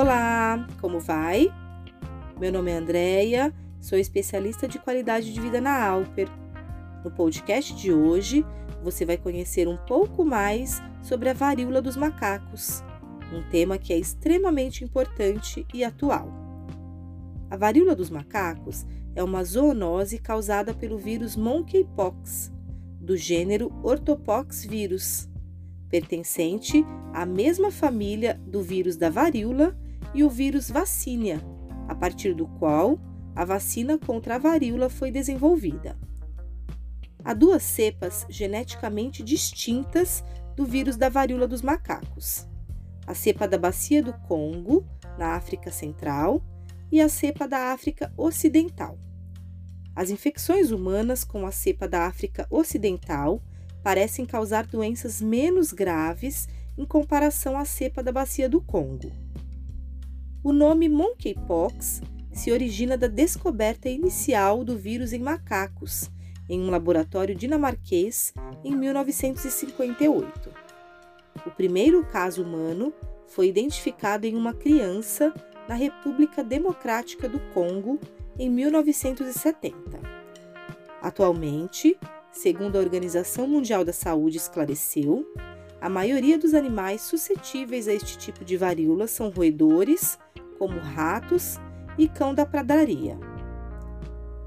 Olá, como vai? Meu nome é Andreia, sou especialista de qualidade de vida na Alper. No podcast de hoje, você vai conhecer um pouco mais sobre a varíola dos macacos, um tema que é extremamente importante e atual. A varíola dos macacos é uma zoonose causada pelo vírus monkeypox, do gênero Orthopox vírus pertencente à mesma família do vírus da varíola e o vírus vacínia, a partir do qual a vacina contra a varíola foi desenvolvida. Há duas cepas geneticamente distintas do vírus da varíola dos macacos: a cepa da Bacia do Congo, na África Central, e a cepa da África Ocidental. As infecções humanas com a cepa da África Ocidental parecem causar doenças menos graves em comparação à cepa da bacia do Congo. O nome monkeypox se origina da descoberta inicial do vírus em macacos, em um laboratório dinamarquês em 1958. O primeiro caso humano foi identificado em uma criança na República Democrática do Congo em 1970. Atualmente, segundo a Organização Mundial da Saúde esclareceu, a maioria dos animais suscetíveis a este tipo de varíola são roedores, como ratos e cão da pradaria.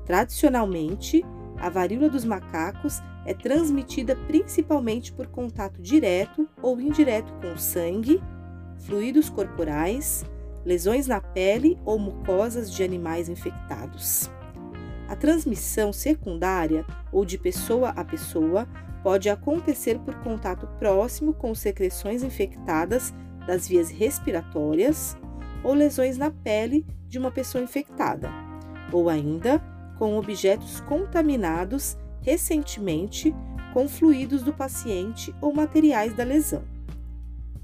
Tradicionalmente, a varíola dos macacos é transmitida principalmente por contato direto ou indireto com sangue, fluidos corporais, lesões na pele ou mucosas de animais infectados. A transmissão secundária ou de pessoa a pessoa pode acontecer por contato próximo com secreções infectadas das vias respiratórias ou lesões na pele de uma pessoa infectada, ou ainda com objetos contaminados recentemente com fluidos do paciente ou materiais da lesão.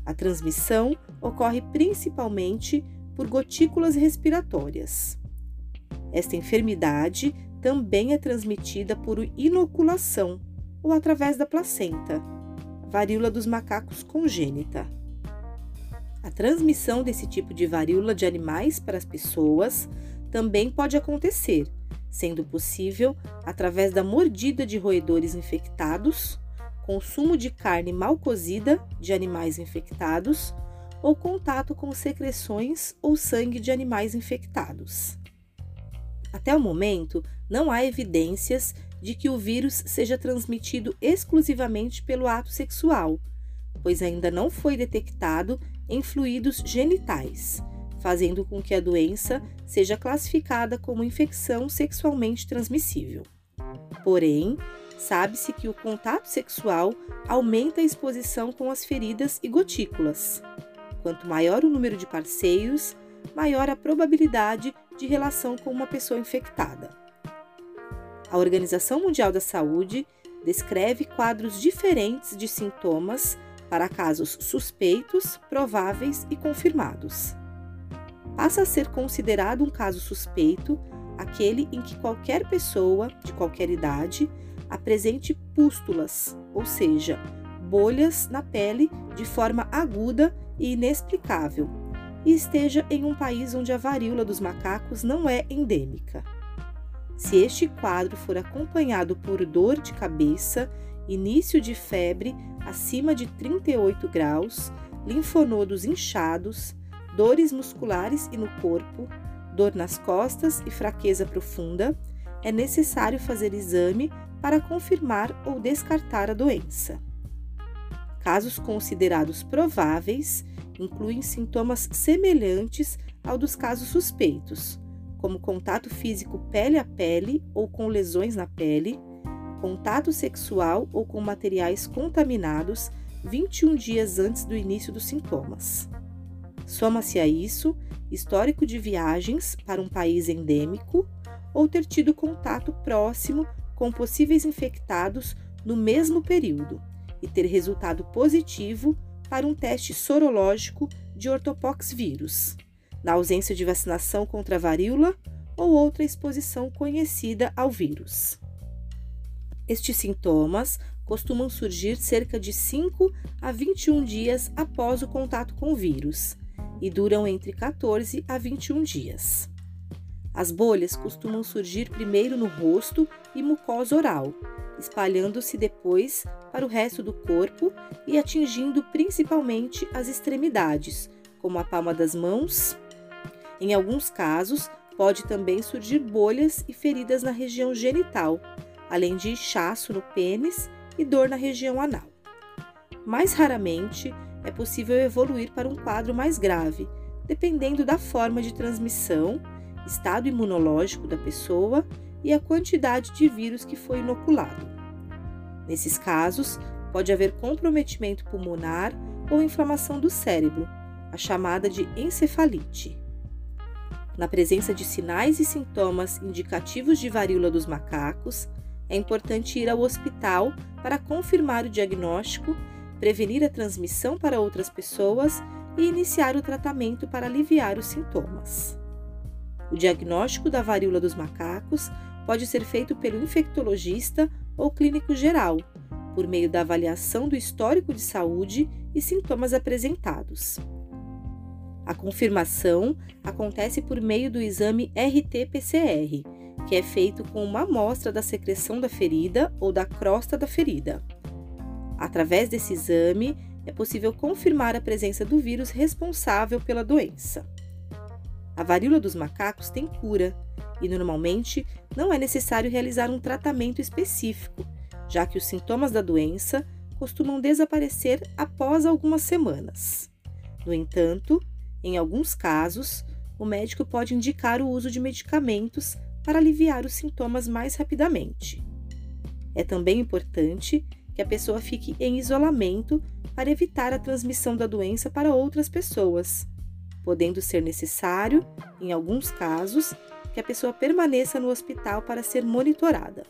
A transmissão ocorre principalmente por gotículas respiratórias. Esta enfermidade também é transmitida por inoculação ou através da placenta, varíola dos macacos congênita. A transmissão desse tipo de varíola de animais para as pessoas também pode acontecer, sendo possível através da mordida de roedores infectados, consumo de carne mal cozida de animais infectados ou contato com secreções ou sangue de animais infectados. Até o momento, não há evidências de que o vírus seja transmitido exclusivamente pelo ato sexual, pois ainda não foi detectado em fluidos genitais, fazendo com que a doença seja classificada como infecção sexualmente transmissível. Porém, sabe-se que o contato sexual aumenta a exposição com as feridas e gotículas. Quanto maior o número de parceiros, maior a probabilidade de relação com uma pessoa infectada. A Organização Mundial da Saúde descreve quadros diferentes de sintomas para casos suspeitos, prováveis e confirmados. Passa a ser considerado um caso suspeito aquele em que qualquer pessoa, de qualquer idade, apresente pústulas, ou seja, bolhas na pele de forma aguda e inexplicável, e esteja em um país onde a varíola dos macacos não é endêmica. Se este quadro for acompanhado por dor de cabeça, início de febre acima de 38 graus, linfonodos inchados, dores musculares e no corpo, dor nas costas e fraqueza profunda, é necessário fazer exame para confirmar ou descartar a doença. Casos considerados prováveis incluem sintomas semelhantes ao dos casos suspeitos, como contato físico pele a pele ou com lesões na pele, contato sexual ou com materiais contaminados 21 dias antes do início dos sintomas. Soma-se a isso histórico de viagens para um país endêmico ou ter tido contato próximo com possíveis infectados no mesmo período e ter resultado positivo para um teste sorológico de ortopox vírus, na ausência de vacinação contra a varíola ou outra exposição conhecida ao vírus. Estes sintomas costumam surgir cerca de 5 a 21 dias após o contato com o vírus e duram entre 14 a 21 dias. As bolhas costumam surgir primeiro no rosto e mucosa oral, espalhando-se depois para o resto do corpo e atingindo principalmente as extremidades, como a palma das mãos. Em alguns casos, pode também surgir bolhas e feridas na região genital, além de inchaço no pênis e dor na região anal. Mais raramente, é possível evoluir para um quadro mais grave, dependendo da forma de transmissão, estado imunológico da pessoa e a quantidade de vírus que foi inoculado. Nesses casos, pode haver comprometimento pulmonar ou inflamação do cérebro, a chamada de encefalite. Na presença de sinais e sintomas indicativos de varíola dos macacos, é importante ir ao hospital para confirmar o diagnóstico prevenir a transmissão para outras pessoas e iniciar o tratamento para aliviar os sintomas. O diagnóstico da varíola dos macacos pode ser feito pelo infectologista ou clínico geral, por meio da avaliação do histórico de saúde e sintomas apresentados. A confirmação acontece por meio do exame RT-PCR, que é feito com uma amostra da secreção da ferida ou da crosta da ferida. Através desse exame, é possível confirmar a presença do vírus responsável pela doença. A varíola dos macacos tem cura e normalmente não é necessário realizar um tratamento específico, já que os sintomas da doença costumam desaparecer após algumas semanas. No entanto, em alguns casos, o médico pode indicar o uso de medicamentos para aliviar os sintomas mais rapidamente. É também importante que a pessoa fique em isolamento para evitar a transmissão da doença para outras pessoas, podendo ser necessário, em alguns casos, que a pessoa permaneça no hospital para ser monitorada.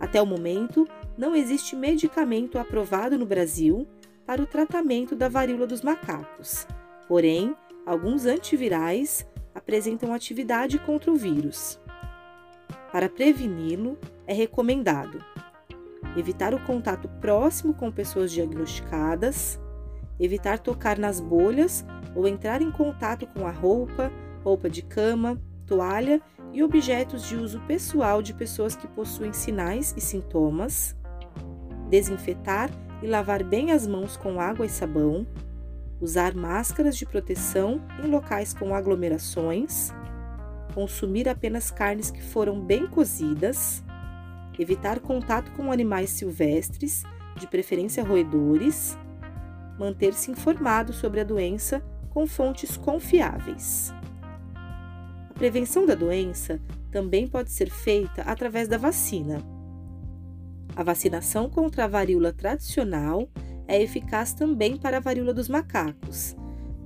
Até o momento, não existe medicamento aprovado no Brasil para o tratamento da varíola dos macacos. Porém, alguns antivirais apresentam atividade contra o vírus. Para preveni-lo, é recomendado evitar o contato próximo com pessoas diagnosticadas, evitar tocar nas bolhas ou entrar em contato com a roupa, roupa de cama, toalha e objetos de uso pessoal de pessoas que possuem sinais e sintomas, desinfetar e lavar bem as mãos com água e sabão, usar máscaras de proteção em locais com aglomerações, consumir apenas carnes que foram bem cozidas evitar contato com animais silvestres, de preferência roedores, manter-se informado sobre a doença com fontes confiáveis. A prevenção da doença também pode ser feita através da vacina. A vacinação contra a varíola tradicional é eficaz também para a varíola dos macacos,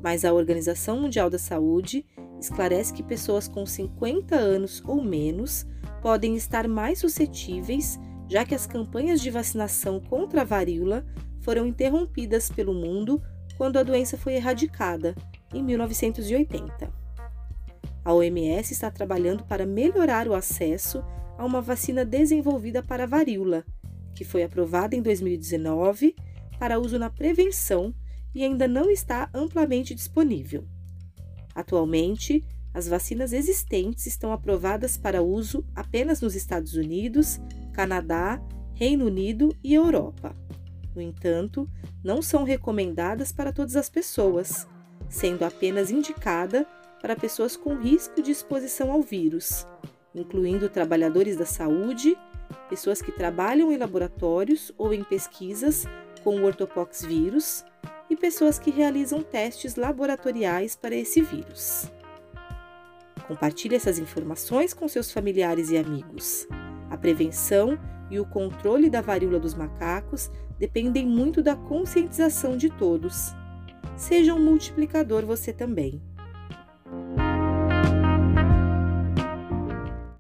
mas a Organização Mundial da Saúde esclarece que pessoas com 50 anos ou menos podem estar mais suscetíveis, já que as campanhas de vacinação contra a varíola foram interrompidas pelo mundo quando a doença foi erradicada, em 1980. A OMS está trabalhando para melhorar o acesso a uma vacina desenvolvida para a varíola, que foi aprovada em 2019 para uso na prevenção e ainda não está amplamente disponível. Atualmente, as vacinas existentes estão aprovadas para uso apenas nos Estados Unidos, Canadá, Reino Unido e Europa. No entanto, não são recomendadas para todas as pessoas, sendo apenas indicada para pessoas com risco de exposição ao vírus, incluindo trabalhadores da saúde, pessoas que trabalham em laboratórios ou em pesquisas com o ortopox vírus e pessoas que realizam testes laboratoriais para esse vírus. Compartilhe essas informações com seus familiares e amigos. A prevenção e o controle da varíola dos macacos dependem muito da conscientização de todos. Seja um multiplicador você também.